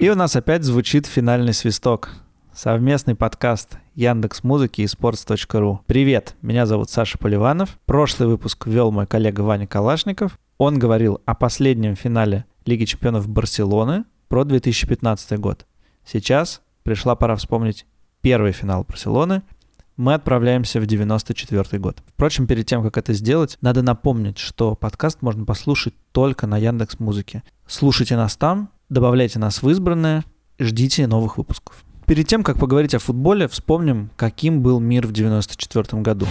И у нас опять звучит финальный свисток. Совместный подкаст Яндекс Музыки и Sports.ru. Привет, меня зовут Саша Поливанов. Прошлый выпуск вел мой коллега Ваня Калашников. Он говорил о последнем финале Лиги чемпионов Барселоны про 2015 год. Сейчас пришла пора вспомнить первый финал Барселоны. Мы отправляемся в 94 год. Впрочем, перед тем, как это сделать, надо напомнить, что подкаст можно послушать только на Яндекс Музыке. Слушайте нас там, добавляйте нас в избранное, ждите новых выпусков. Перед тем, как поговорить о футболе, вспомним, каким был мир в 94 году.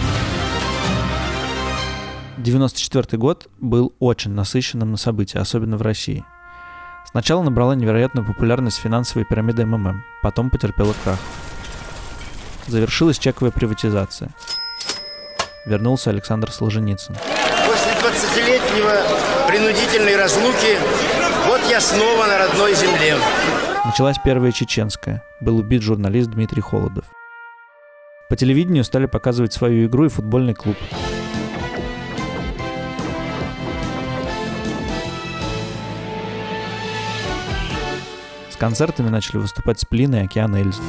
94 год был очень насыщенным на события, особенно в России. Сначала набрала невероятную популярность финансовая пирамида МММ, потом потерпела крах. Завершилась чековая приватизация. Вернулся Александр Солженицын. После 20-летнего принудительной разлуки вот я снова на родной земле. Началась первая чеченская. Был убит журналист Дмитрий Холодов. По телевидению стали показывать свою игру и футбольный клуб. С концертами начали выступать Сплин и Океан Эльзы.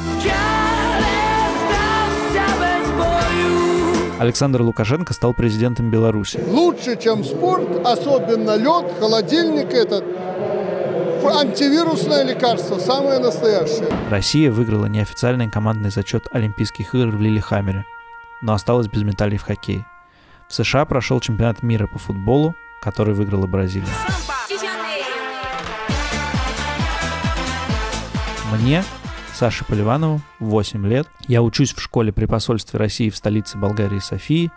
Александр Лукашенко стал президентом Беларуси. Лучше, чем спорт, особенно лед, холодильник этот, антивирусное лекарство, самое настоящее. Россия выиграла неофициальный командный зачет Олимпийских игр в Лилихаммере, но осталась без медалей в хоккее. В США прошел чемпионат мира по футболу, который выиграла Бразилия. Мне, Саше Поливанову, 8 лет. Я учусь в школе при посольстве России в столице Болгарии Софии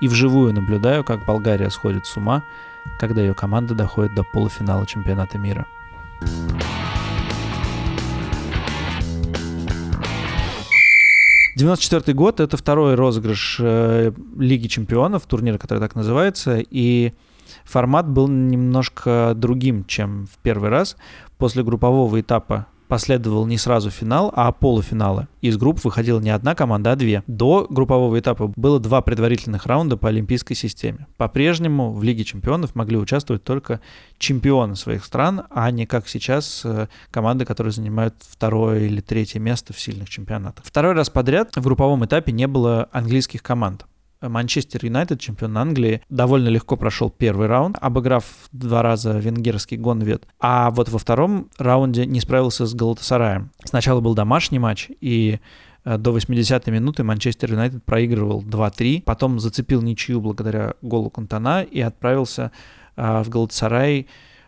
и вживую наблюдаю, как Болгария сходит с ума, когда ее команда доходит до полуфинала чемпионата мира. Девяносто четвертый год — это второй розыгрыш э, Лиги чемпионов, турнира, который так называется, и формат был немножко другим, чем в первый раз. После группового этапа последовал не сразу финал, а полуфиналы. Из групп выходила не одна команда, а две. До группового этапа было два предварительных раунда по олимпийской системе. По-прежнему в Лиге чемпионов могли участвовать только чемпионы своих стран, а не как сейчас э, команды, которые занимают второе или третье место в сильных чемпионатах. Второй раз подряд в групповом этапе не было английских команд. Манчестер Юнайтед, чемпион Англии, довольно легко прошел первый раунд, обыграв два раза венгерский Гонвет. А вот во втором раунде не справился с Галатасараем. Сначала был домашний матч, и э, до 80-й минуты Манчестер Юнайтед проигрывал 2-3, потом зацепил ничью благодаря голу Кантана и отправился э, в Галатасарай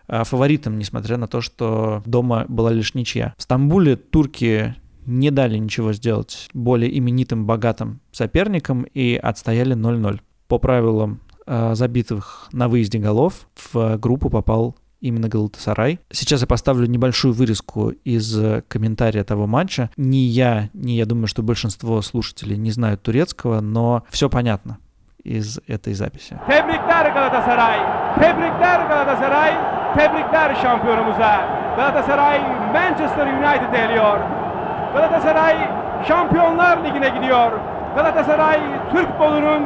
э, фаворитом, несмотря на то, что дома была лишь ничья. В Стамбуле турки не дали ничего сделать более именитым, богатым соперникам и отстояли 0-0. По правилам э, забитых на выезде голов в группу попал именно Галатасарай. Сейчас я поставлю небольшую вырезку из комментария того матча. Ни я, ни я думаю, что большинство слушателей не знают турецкого, но все понятно из этой записи. Tebrikler Galatasaray. Tebrikler Galatasaray. Tebrikler şampiyonumuza. Galatasaray Manchester United eliyor. Galatasaray Şampiyonlar Ligi'ne gidiyor. Galatasaray Türk futbolunun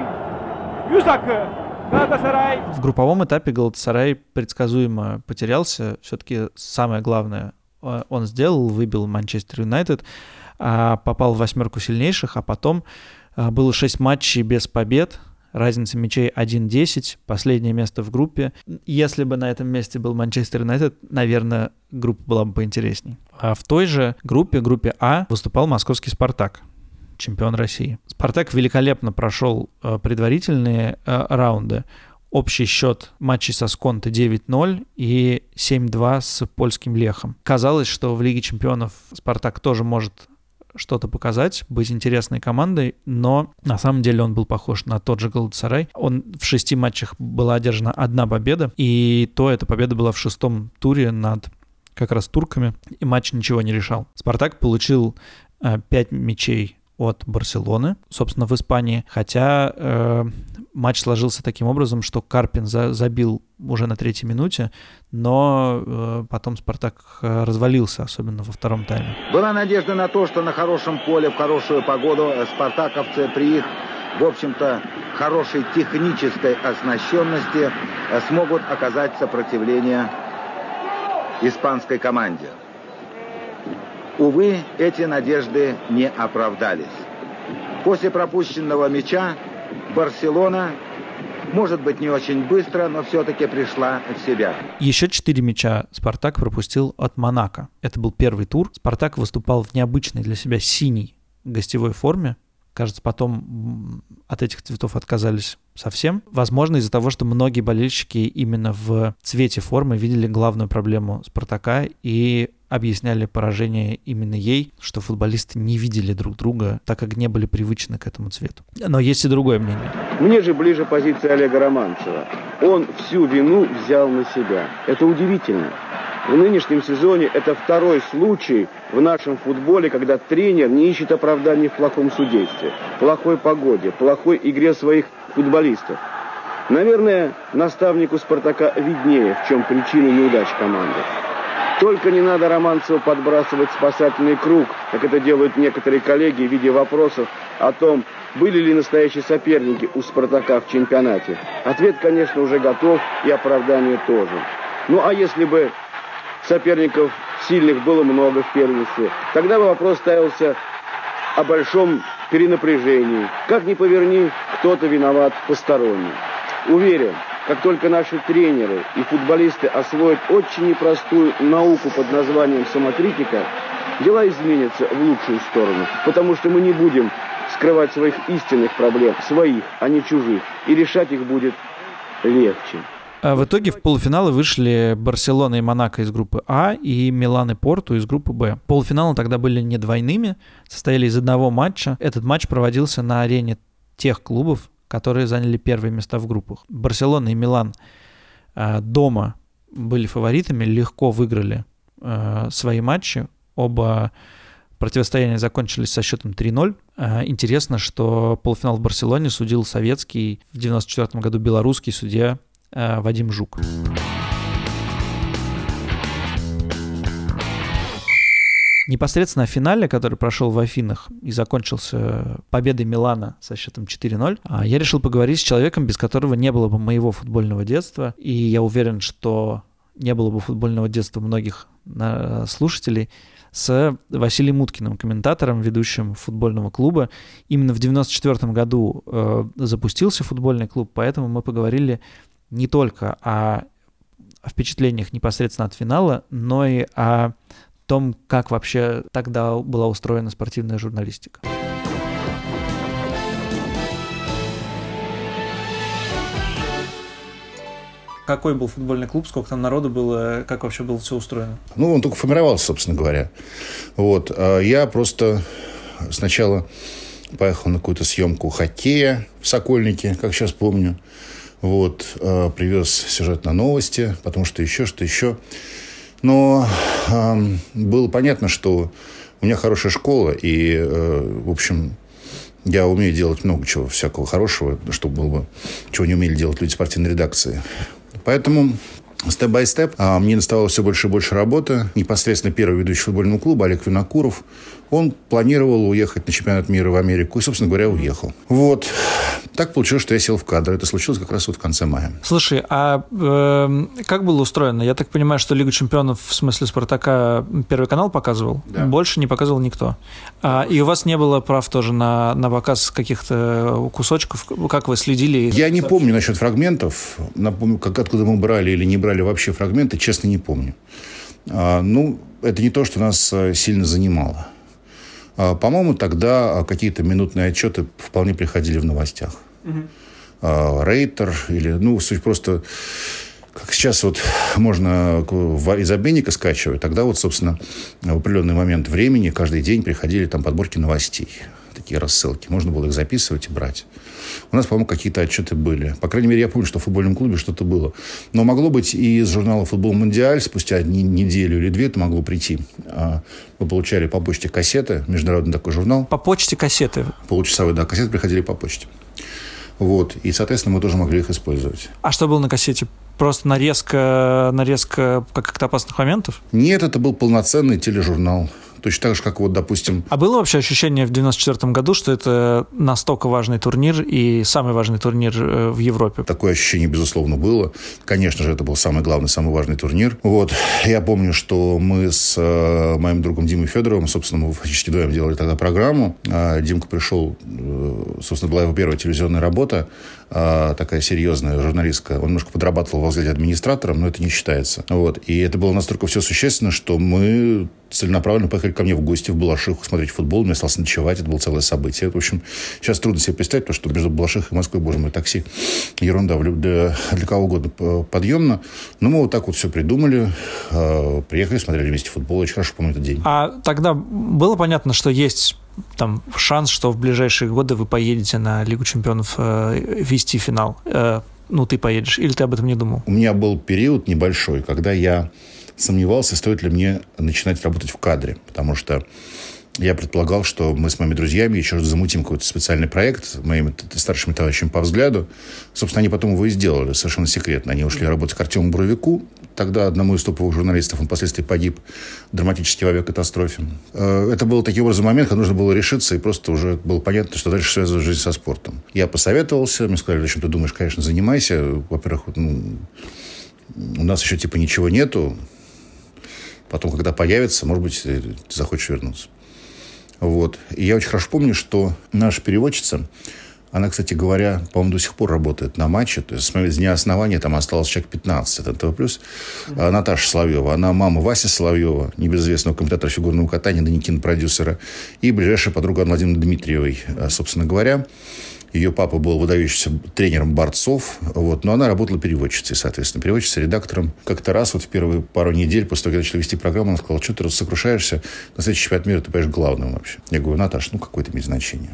yüz akı. Galatasaray... В групповом этапе Галатасарай предсказуемо потерялся. Все-таки самое главное э, он сделал, выбил Манчестер Юнайтед, а попал в восьмерку сильнейших, а потом э, было шесть матчей без побед, разница мячей 1-10, последнее место в группе. Если бы на этом месте был Манчестер Юнайтед, наверное, группа была бы поинтересней. А в той же группе, группе А, выступал московский «Спартак», чемпион России. «Спартак» великолепно прошел э, предварительные э, раунды. Общий счет матчей со Сконте 9-0 и 7-2 с польским Лехом. Казалось, что в Лиге чемпионов «Спартак» тоже может что-то показать, быть интересной командой, но на самом деле он был похож на тот же Галатасарай. Он в шести матчах была одержана одна победа, и то эта победа была в шестом туре над как раз турками, и матч ничего не решал. Спартак получил э, 5 мячей от Барселоны, собственно, в Испании. Хотя э, матч сложился таким образом, что Карпин за, забил уже на третьей минуте, но э, потом Спартак э, развалился, особенно во втором тайме. Была надежда на то, что на хорошем поле, в хорошую погоду спартаковцы при их, в общем-то, хорошей технической оснащенности смогут оказать сопротивление испанской команде. Увы, эти надежды не оправдались. После пропущенного мяча Барселона может быть, не очень быстро, но все-таки пришла в себя. Еще четыре мяча «Спартак» пропустил от «Монако». Это был первый тур. «Спартак» выступал в необычной для себя синей гостевой форме. Кажется, потом от этих цветов отказались совсем. Возможно, из-за того, что многие болельщики именно в цвете формы видели главную проблему «Спартака» и объясняли поражение именно ей, что футболисты не видели друг друга, так как не были привычны к этому цвету. Но есть и другое мнение. Мне же ближе позиция Олега Романцева. Он всю вину взял на себя. Это удивительно. В нынешнем сезоне это второй случай в нашем футболе, когда тренер не ищет оправданий в плохом судействе, плохой погоде, плохой игре своих футболистов. Наверное, наставнику «Спартака» виднее, в чем причина неудач команды. Только не надо Романцеву подбрасывать спасательный круг, как это делают некоторые коллеги в виде вопросов о том, были ли настоящие соперники у «Спартака» в чемпионате. Ответ, конечно, уже готов, и оправдание тоже. Ну а если бы соперников сильных было много в первенстве, тогда бы вопрос ставился о большом перенапряжении. Как ни поверни, кто-то виноват посторонний. Уверен, как только наши тренеры и футболисты освоят очень непростую науку под названием самокритика, дела изменятся в лучшую сторону, потому что мы не будем скрывать своих истинных проблем, своих, а не чужих, и решать их будет легче. А в итоге в полуфиналы вышли Барселона и Монако из группы А и Милан и Порту из группы Б. Полуфиналы тогда были не двойными, состояли из одного матча. Этот матч проводился на арене тех клубов, которые заняли первые места в группах. Барселона и Милан э, дома были фаворитами, легко выиграли э, свои матчи. Оба противостояния закончились со счетом 3-0. Э, интересно, что полуфинал в Барселоне судил советский, в 94 году белорусский судья Вадим Жук. Непосредственно в финале, который прошел в Афинах и закончился победой Милана со счетом 4-0, а, я решил поговорить с человеком, без которого не было бы моего футбольного детства. И я уверен, что не было бы футбольного детства многих слушателей, с Василием Уткиным, комментатором, ведущим футбольного клуба. Именно в 94 году э, запустился футбольный клуб, поэтому мы поговорили не только о впечатлениях непосредственно от финала, но и о том, как вообще тогда была устроена спортивная журналистика. Какой был футбольный клуб, сколько там народу было, как вообще было все устроено? Ну, он только формировался, собственно говоря. Вот. А я просто сначала поехал на какую-то съемку хоккея в Сокольнике, как сейчас помню. Вот. А, привез сюжет на новости, потому что еще, что еще. Но э, было понятно, что у меня хорошая школа, и, э, в общем, я умею делать много чего всякого хорошего, чтобы было бы, чего не умели делать люди спортивной редакции. Поэтому степ-бай-степ а, мне доставалось все больше и больше работы. Непосредственно первый ведущий футбольного клуба Олег Винокуров он планировал уехать на чемпионат мира в Америку и, собственно говоря, уехал. Вот. Так получилось, что я сел в кадр. Это случилось как раз вот в конце мая. Слушай, а э, как было устроено? Я так понимаю, что Лига чемпионов, в смысле Спартака, Первый канал показывал? Да. Больше не показывал никто. А, и у вас не было прав тоже на, на показ каких-то кусочков? Как вы следили? Я не помню насчет фрагментов. Напомню, как, откуда мы брали или не брали вообще фрагменты, честно, не помню. А, ну, это не то, что нас э, сильно занимало. А, по-моему, тогда а, какие-то минутные отчеты вполне приходили в новостях. Угу. Рейтер или, ну, суть просто как сейчас вот можно из обменника скачивать, тогда вот, собственно, в определенный момент времени каждый день приходили там подборки новостей такие рассылки. Можно было их записывать и брать. У нас, по-моему, какие-то отчеты были. По крайней мере, я помню, что в футбольном клубе что-то было. Но могло быть и из журнала «Футбол Мундиаль» спустя неделю или две это могло прийти. А, мы получали по почте кассеты, международный такой журнал. По почте кассеты? Получасовые, да, кассеты приходили по почте. Вот. И, соответственно, мы тоже могли их использовать. А что было на кассете? Просто нарезка, нарезка как-то опасных моментов? Нет, это был полноценный тележурнал Точно так же, как вот, допустим... А было вообще ощущение в 94 году, что это настолько важный турнир и самый важный турнир э, в Европе? Такое ощущение, безусловно, было. Конечно же, это был самый главный, самый важный турнир. Вот. Я помню, что мы с э, моим другом Димой Федоровым, собственно, мы фактически вдвоем делали тогда программу. А Димка пришел, э, собственно, была его первая телевизионная работа, такая серьезная, журналистская. Он немножко подрабатывал в взгляде администратором, но это не считается. Вот. И это было настолько все существенно, что мы целенаправленно поехали ко мне в гости в Балашиху смотреть футбол. Мне осталось ночевать. Это было целое событие. В общем, сейчас трудно себе представить, потому что между Балашихой и Москвой, боже мой, такси ерунда для, для кого угодно подъемно. Но мы вот так вот все придумали. А, приехали, смотрели вместе футбол. Очень хорошо помню этот день. А тогда было понятно, что есть там шанс, что в ближайшие годы вы поедете на Лигу чемпионов э, вести финал? Э, ну, ты поедешь. Или ты об этом не думал? У меня был период небольшой, когда я сомневался, стоит ли мне начинать работать в кадре, потому что я предполагал, что мы с моими друзьями еще замутим какой-то специальный проект с моими старшими товарищами по взгляду. Собственно, они потом его и сделали совершенно секретно. Они ушли работать к Артему Буровику. Тогда одному из топовых журналистов он впоследствии погиб драматически в авиакатастрофе. Э, это был таким образом момент, когда нужно было решиться, и просто уже было понятно, что дальше связывать жизнь со спортом. Я посоветовался, мне сказали, зачем ты думаешь, конечно, занимайся. Во-первых, ну, у нас еще типа ничего нету, Потом, когда появится, может быть, ты захочешь вернуться. Вот. И я очень хорошо помню, что наша переводчица, она, кстати говоря, по-моему, до сих пор работает на матче. То есть с дня основания там осталось человек 15 от НТВ+. Mm-hmm. Наташа Соловьева. Она мама Васи Соловьева, небезызвестного комментатора фигурного катания, ныне кинопродюсера. И ближайшая подруга Владимира Дмитриевой, а, собственно говоря. Ее папа был выдающимся тренером борцов, вот, но она работала переводчицей, соответственно, переводчицей, редактором. Как-то раз вот в первые пару недель после того, как я начал вести программу, она сказала, что ты сокрушаешься, на следующий чемпионат мира ты поешь главным вообще. Я говорю, Наташа, ну какое-то имеет значение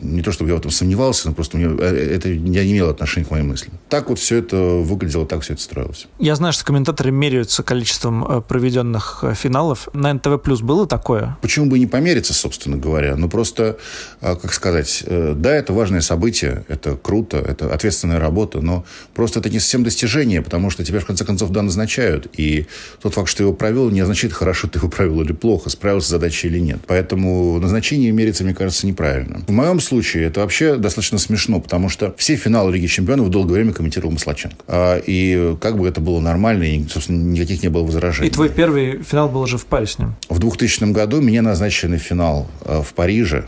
не то, чтобы я в этом сомневался, но просто мне, э, это не имело отношения к моим мыслям. Так вот все это выглядело, так все это строилось. Я знаю, что комментаторы меряются количеством э, проведенных э, финалов. На НТВ Плюс было такое? Почему бы и не помериться, собственно говоря? Ну, просто, как сказать, да, это важное событие, это круто, это ответственная работа, но просто это не совсем достижение, потому что тебя, в конце концов, да, назначают. И тот факт, что ты его провел, не означает, хорошо ты его провел или плохо, справился с задачей или нет. Поэтому назначение мериться, мне кажется, неправильно. В моем случае это вообще достаточно смешно, потому что все финалы Лиги Чемпионов долгое время комментировал Маслаченко. А, и как бы это было нормально, и, собственно, никаких не было возражений. И твой первый финал был уже в Париже с ним? В 2000 году меня назначили на финал а, в Париже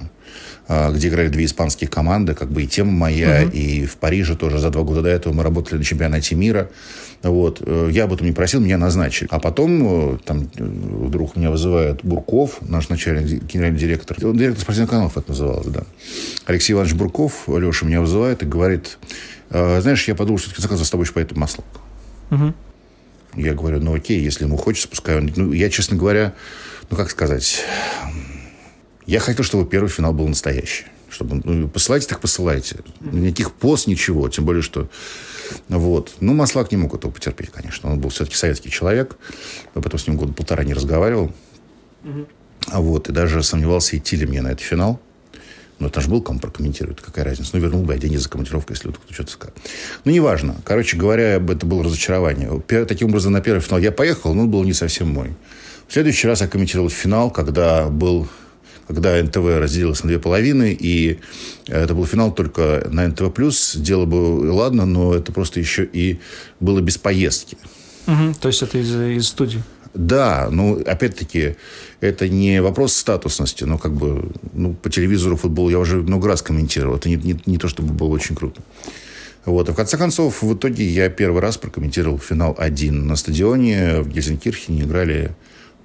где играли две испанские команды, как бы и тема моя, угу. и в Париже тоже за два года до этого мы работали на чемпионате мира. Вот. Э, я об этом не просил, меня назначили. А потом э, там э, вдруг меня вызывает Бурков, наш начальник, генеральный директор. Он директор спортивных каналов это называлось, да. Алексей Иванович Бурков, Леша меня вызывает и говорит, знаешь, я подумал, что заказываю с тобой еще поэтому масло. Угу. Я говорю, ну окей, если ему хочется, пускай он... Ну, я, честно говоря, ну как сказать... Я хотел, чтобы первый финал был настоящий. Чтобы, ну, посылайте, так посылайте. Никаких пост, ничего. Тем более, что вот. Ну, Маслак не мог этого потерпеть, конечно. Он был все-таки советский человек. Я потом с ним года полтора не разговаривал. Угу. Вот. И даже сомневался, идти ли мне на этот финал. Но это же был кому прокомментировать, какая разница. Ну, вернул бы я деньги за комментировку, если кто-то что-то сказал. Ну, неважно. Короче говоря, это было разочарование. Таким образом, на первый финал я поехал, но он был не совсем мой. В следующий раз я комментировал финал, когда был когда НТВ разделилось на две половины, и это был финал только на НТВ+. Дело было, ладно, но это просто еще и было без поездки. Угу, то есть это из, из студии? Да, ну, опять-таки, это не вопрос статусности, но как бы, ну, по телевизору футбол я уже много раз комментировал. Это не, не, не то, чтобы было очень круто. Вот. А в конце концов, в итоге я первый раз прокомментировал финал один на стадионе в Гельзенкирхене играли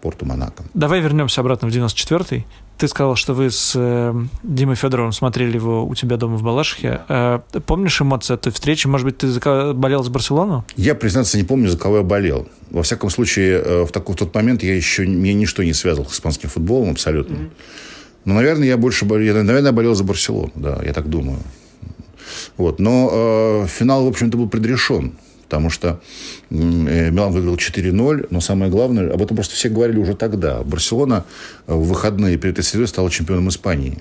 Порту Монако. Давай вернемся обратно в 94-й. Ты сказал, что вы с э, Димой Федоровым смотрели его у тебя дома в Балашихе. Э, помнишь эмоции той встречи? Может быть, ты за болел за Барселону? Я, признаться, не помню, за кого я болел. Во всяком случае, э, в, такой, в тот момент я еще... Меня ничто не связывало с испанским футболом абсолютно. Mm-hmm. Но, наверное, я больше... Я, наверное, болел за Барселону, да, я так думаю. Вот. Но э, финал, в общем-то, был предрешен потому что э, Милан выиграл 4-0, но самое главное, об этом просто все говорили уже тогда. Барселона в выходные перед этой средой стала чемпионом Испании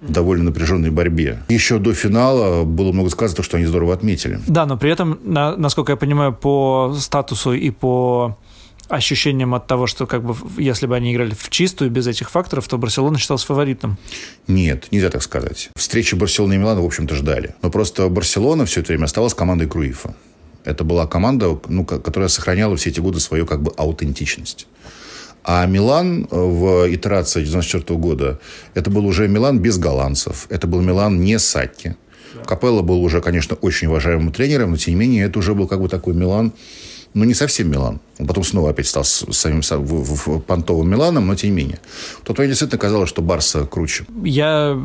в довольно напряженной борьбе. Еще до финала было много сказано, что они здорово отметили. Да, но при этом, насколько я понимаю, по статусу и по ощущением от того, что как бы если бы они играли в чистую, без этих факторов, то Барселона считался фаворитом? Нет, нельзя так сказать. Встречи Барселоны и Милана, в общем-то, ждали. Но просто Барселона все это время оставалась командой Круифа. Это была команда, ну, которая сохраняла все эти годы свою как бы аутентичность. А Милан в итерации 94 года, это был уже Милан без голландцев. Это был Милан не Сатти. Капелло был уже, конечно, очень уважаемым тренером, но, тем не менее, это уже был как бы такой Милан, ну, не совсем Милан. Он потом снова опять стал самим в, в, в понтовым Миланом, но тем не менее. В тот момент действительно казалось, что Барса круче. Я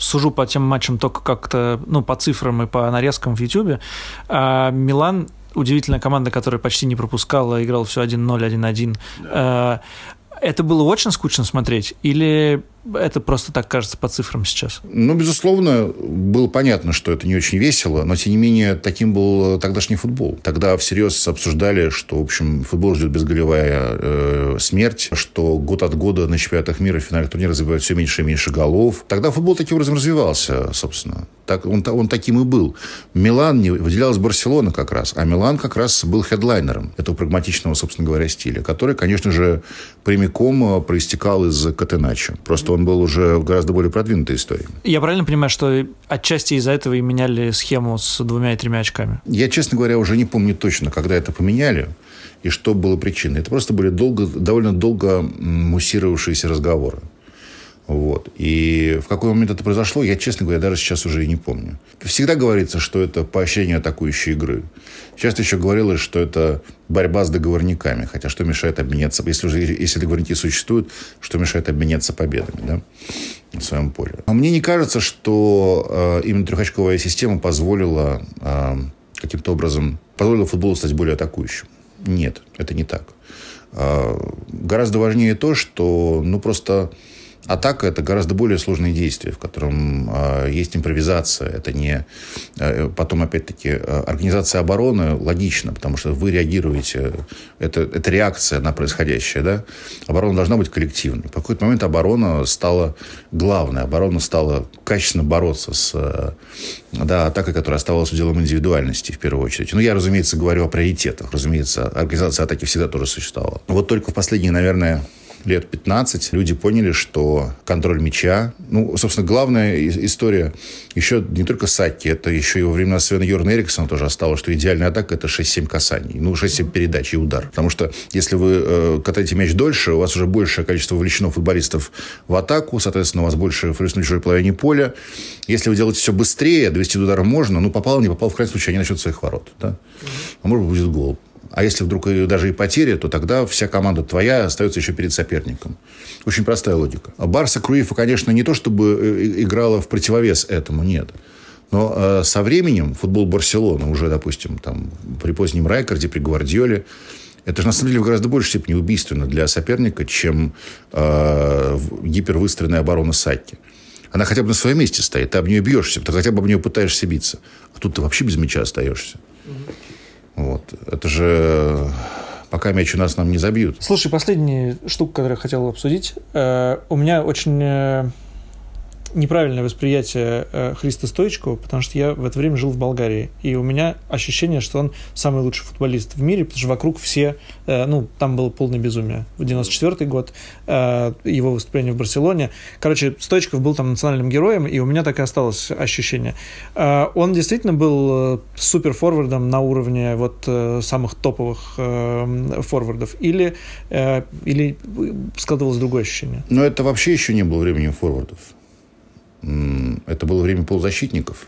сужу по тем матчам только как-то, ну, по цифрам и по нарезкам в Ютьюбе. А Милан удивительная команда, которая почти не пропускала, играл все 1-0, 1-1. Да. Это было очень скучно смотреть? Или это просто так кажется по цифрам сейчас? Ну, безусловно, было понятно, что это не очень весело, но, тем не менее, таким был тогдашний футбол. Тогда всерьез обсуждали, что, в общем, футбол ждет безголевая э, смерть, что год от года на чемпионатах мира в финале турнира забивают все меньше и меньше голов. Тогда футбол таким образом развивался, собственно. Так, он, он таким и был. Милан не выделялась Барселона как раз, а Милан как раз был хедлайнером этого прагматичного, собственно говоря, стиля, который, конечно же, прямиком э, проистекал из Катеначо. Просто он был уже в гораздо более продвинутой историей. Я правильно понимаю, что отчасти из-за этого и меняли схему с двумя и тремя очками? Я, честно говоря, уже не помню точно, когда это поменяли и что было причиной. Это просто были долго, довольно долго муссировавшиеся разговоры. Вот. И в какой момент это произошло, я, честно говоря, даже сейчас уже и не помню. Всегда говорится, что это поощрение атакующей игры. Часто еще говорилось, что это борьба с договорниками. Хотя что мешает обменяться, если, уже, если договорники существуют, что мешает обменяться победами да, в своем поле. Но мне не кажется, что э, именно трехочковая система позволила э, каким-то образом, позволила футболу стать более атакующим. Нет, это не так. Э, гораздо важнее то, что ну, просто Атака – это гораздо более сложное действие, в котором э, есть импровизация. Это не... Э, потом, опять-таки, э, организация обороны логично, потому что вы реагируете. Это, это реакция на происходящее. Да? Оборона должна быть коллективной. В какой-то момент оборона стала главной. Оборона стала качественно бороться с э, да, атакой, которая оставалась уделом индивидуальности, в первую очередь. Ну, я, разумеется, говорю о приоритетах. Разумеется, организация атаки всегда тоже существовала. Вот только в последние, наверное, лет 15 люди поняли, что контроль мяча... Ну, собственно, главная история еще не только Сакки, это еще и во времена Свена Йорна Эриксона тоже осталось, что идеальная атака – это 6-7 касаний. Ну, 6-7 передач и удар. Потому что если вы э, катаете мяч дольше, у вас уже большее количество вовлечено футболистов в атаку, соответственно, у вас больше футболистов на чужой половине поля. Если вы делаете все быстрее, довести до удара можно, ну, попал, не попал, в крайнем случае, они начнут своих ворот. Да? А может быть, будет гол. А если вдруг даже и потеря, то тогда вся команда твоя остается еще перед соперником. Очень простая логика. Барса Круифа, конечно, не то чтобы э, играла в противовес этому, нет. Но э, со временем футбол Барселоны уже, допустим, там, при позднем Райкарде, при Гвардиоле, это же на самом деле в гораздо большей степени убийственно для соперника, чем э, гипервыстроенная оборона Сакки. Она хотя бы на своем месте стоит, ты об нее бьешься, ты хотя бы об нее пытаешься биться. А тут ты вообще без мяча остаешься. Вот. Это же пока мяч у нас нам не забьют. Слушай, последняя штука, которую я хотел обсудить. Э, у меня очень э, неправильное восприятие э, Христа Стоичкова, потому что я в это время жил в Болгарии, и у меня ощущение, что он самый лучший футболист в мире, потому что вокруг все, э, ну, там было полное безумие. В 94 год э, его выступление в Барселоне. Короче, Стоичков был там национальным героем, и у меня так и осталось ощущение. Он действительно был супер-форвардом на уровне вот самых топовых форвардов, или, или складывалось другое ощущение? Но это вообще еще не было временем форвардов. Это было время полузащитников.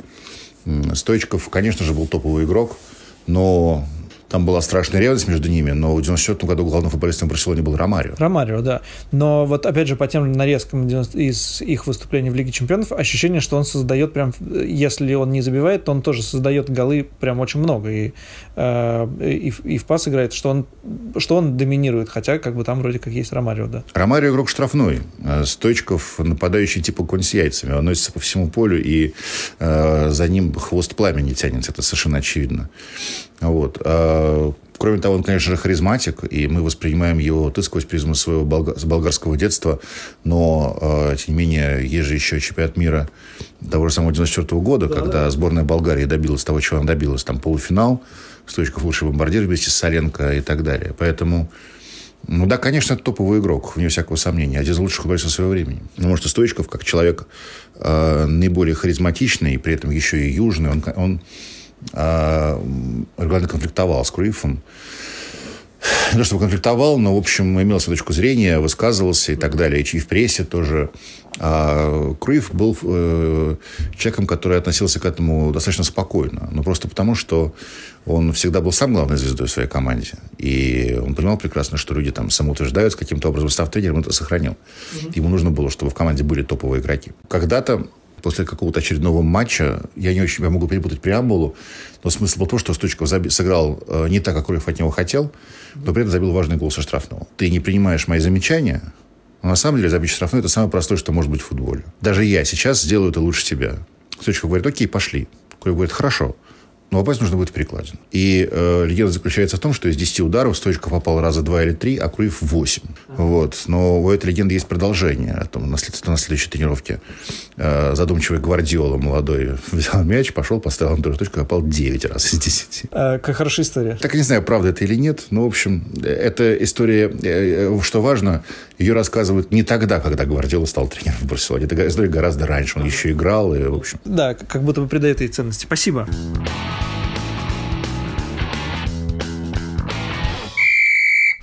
Стоечков, конечно же, был топовый игрок, но там была страшная ревность между ними, но в 94 году главным футболистом Барселоне был Ромарио. Ромарио, да. Но вот опять же по тем нарезкам из их выступлений в Лиге Чемпионов ощущение, что он создает прям, если он не забивает, то он тоже создает голы прям очень много. И, э, и, и в пас играет, что он, что он доминирует, хотя как бы там вроде как есть Ромарио, да. Ромарио игрок штрафной. Э, Стойчков нападающий типа конь с яйцами. Он носится по всему полю, и э, за ним хвост пламени тянется. Это совершенно очевидно. Вот. А, кроме того, он, конечно же, харизматик, и мы воспринимаем его ты сквозь призму своего болгарского детства, но, а, тем не менее, есть же еще чемпионат мира того же самого 94 года, да, когда да. сборная Болгарии добилась того, чего она добилась. Там полуфинал, Стоичков лучший бомбардир вместе с Соленко и так далее. Поэтому Ну да, конечно, это топовый игрок, вне всякого сомнения. Один из лучших футболистов своего времени. Ну, может, и Стоичков, как человек э, наиболее харизматичный, и при этом еще и южный, он, он регулярно конфликтовал с Круифом не то чтобы конфликтовал, но, в общем, имел свою точку зрения, высказывался и так далее. И в прессе тоже. А Круив был э, человеком, который относился к этому достаточно спокойно. Ну, просто потому, что он всегда был сам главной звездой в своей команде. И он понимал прекрасно, что люди там самоутверждаются каким-то образом. Став тренером, он это сохранил. Ему нужно было, чтобы в команде были топовые игроки. Когда-то после какого-то очередного матча, я не очень, я могу перепутать преамбулу, но смысл был то, что Стучков сыграл э, не так, как Круев от него хотел, но при этом забил важный гол со штрафного. Ты не принимаешь мои замечания, но на самом деле забить штрафной – это самое простое, что может быть в футболе. Даже я сейчас сделаю это лучше тебя. Стучков говорит, окей, пошли. Круев говорит, хорошо но попасть нужно будет в перекладину. И э, легенда заключается в том, что из 10 ударов Стоечков попал раза 2 или 3, а Круев 8. Вот. Но у этой легенды есть продолжение. Там, на, след... на следующей тренировке э, задумчивый Гвардиола молодой взял мяч, пошел, поставил на точку, попал 9 раз из 10. А, как хорошая история. Так не знаю, правда это или нет, но, в общем, эта история, э, что важно, ее рассказывают не тогда, когда Гвардиола стал тренером в Барселоне. Это история гораздо раньше. Он еще играл, и, в общем... Да, как будто бы придает ей ценности. Спасибо.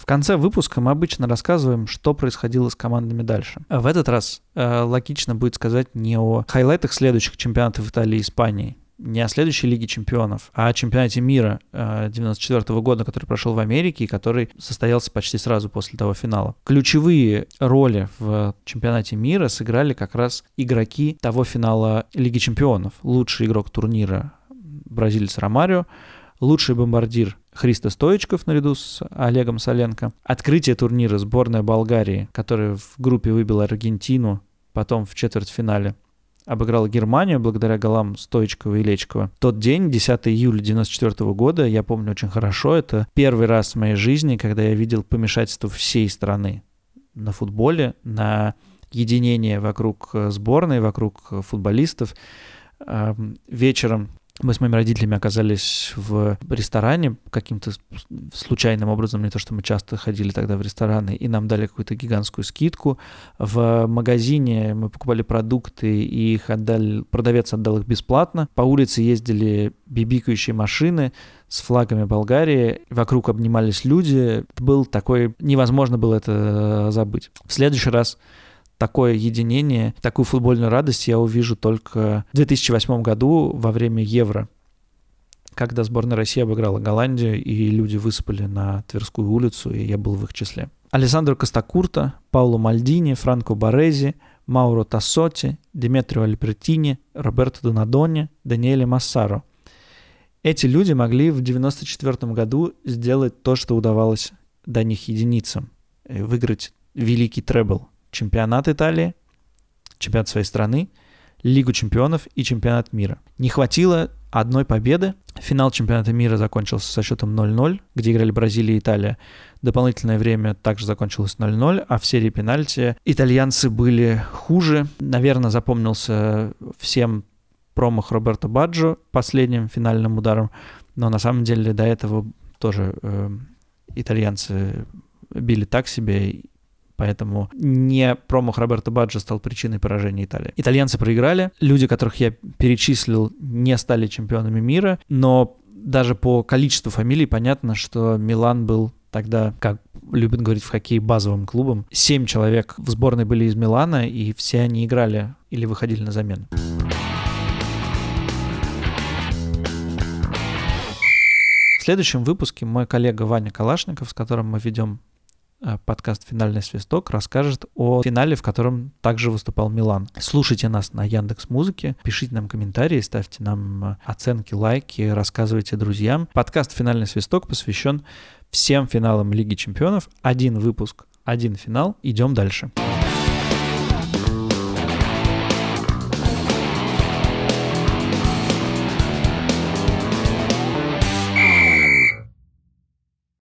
Конце выпуска мы обычно рассказываем, что происходило с командами дальше. В этот раз э, логично будет сказать не о хайлайтах следующих чемпионатов Италии и Испании, не о следующей Лиге чемпионов, а о чемпионате мира э, 94 года, который прошел в Америке и который состоялся почти сразу после того финала. Ключевые роли в чемпионате мира сыграли как раз игроки того финала Лиги чемпионов. Лучший игрок турнира бразилец Ромарио, лучший бомбардир Христо Стоичков наряду с Олегом Соленко. Открытие турнира сборная Болгарии, которая в группе выбила Аргентину, потом в четвертьфинале обыграла Германию благодаря голам Стоичкова и Лечкова. Тот день, 10 июля 94 года, я помню очень хорошо, это первый раз в моей жизни, когда я видел помешательство всей страны на футболе, на единение вокруг сборной, вокруг футболистов. Вечером мы с моими родителями оказались в ресторане каким-то случайным образом, не то, что мы часто ходили тогда в рестораны, и нам дали какую-то гигантскую скидку. В магазине мы покупали продукты, и их отдали, продавец отдал их бесплатно. По улице ездили бибикающие машины с флагами Болгарии, вокруг обнимались люди. Это был такой... Невозможно было это забыть. В следующий раз такое единение, такую футбольную радость я увижу только в 2008 году во время Евро, когда сборная России обыграла Голландию, и люди высыпали на Тверскую улицу, и я был в их числе. Алессандро Костакурта, Пауло Мальдини, Франко Борези, Мауро Тассоти, Диметрио Альбертини, Роберто Донадони, Даниэле Массаро. Эти люди могли в 1994 году сделать то, что удавалось до них единицам — выиграть великий требл чемпионат Италии, чемпионат своей страны, Лигу чемпионов и чемпионат мира. Не хватило одной победы. Финал чемпионата мира закончился со счетом 0-0, где играли Бразилия и Италия. Дополнительное время также закончилось 0-0, а в серии пенальти итальянцы были хуже. Наверное, запомнился всем промах Роберто Баджо последним финальным ударом, но на самом деле до этого тоже э, итальянцы били так себе, Поэтому не промах Роберта Баджа стал причиной поражения Италии. Итальянцы проиграли. Люди, которых я перечислил, не стали чемпионами мира. Но даже по количеству фамилий понятно, что Милан был тогда, как любят говорить в хоккее, базовым клубом. Семь человек в сборной были из Милана, и все они играли или выходили на замену. В следующем выпуске мой коллега Ваня Калашников, с которым мы ведем подкаст «Финальный свисток» расскажет о финале, в котором также выступал Милан. Слушайте нас на Яндекс Музыке, пишите нам комментарии, ставьте нам э, оценки, лайки, рассказывайте друзьям. Подкаст «Финальный свисток» посвящен всем финалам Лиги Чемпионов. Один выпуск, один финал. Идем дальше. Дальше.